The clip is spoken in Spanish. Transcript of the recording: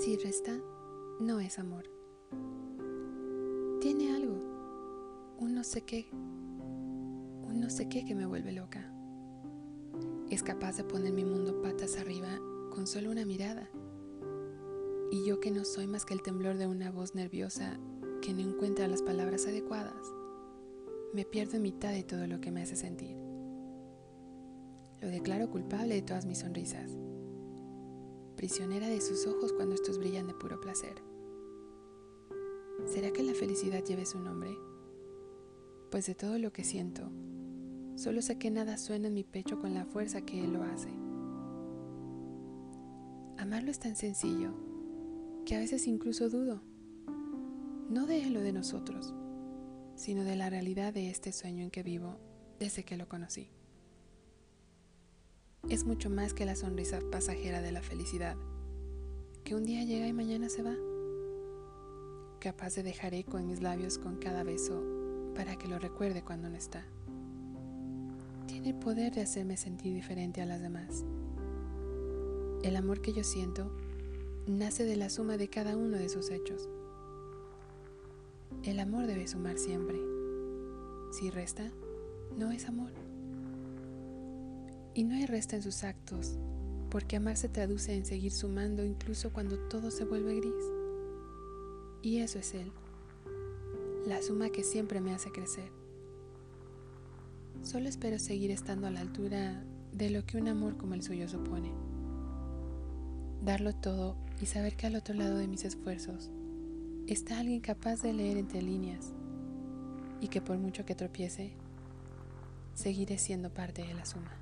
resta, no es amor. Tiene algo, un no sé qué, un no sé qué que me vuelve loca. Es capaz de poner mi mundo patas arriba con solo una mirada. Y yo que no soy más que el temblor de una voz nerviosa que no encuentra las palabras adecuadas, me pierdo en mitad de todo lo que me hace sentir. Lo declaro culpable de todas mis sonrisas prisionera de sus ojos cuando estos de puro placer. ¿Será que la felicidad lleve su nombre? Pues de todo lo que siento, solo sé que nada suena en mi pecho con la fuerza que él lo hace. Amarlo es tan sencillo que a veces incluso dudo, no de él o de nosotros, sino de la realidad de este sueño en que vivo desde que lo conocí es mucho más que la sonrisa pasajera de la felicidad, que un día llega y mañana se va. Capaz de dejar eco en mis labios con cada beso para que lo recuerde cuando no está. Tiene el poder de hacerme sentir diferente a las demás. El amor que yo siento nace de la suma de cada uno de sus hechos. El amor debe sumar siempre. Si resta, no es amor. Y no hay resta en sus actos, porque amar se traduce en seguir sumando incluso cuando todo se vuelve gris. Y eso es Él, la suma que siempre me hace crecer. Solo espero seguir estando a la altura de lo que un amor como el suyo supone. Darlo todo y saber que al otro lado de mis esfuerzos está alguien capaz de leer entre líneas y que por mucho que tropiece, seguiré siendo parte de la suma.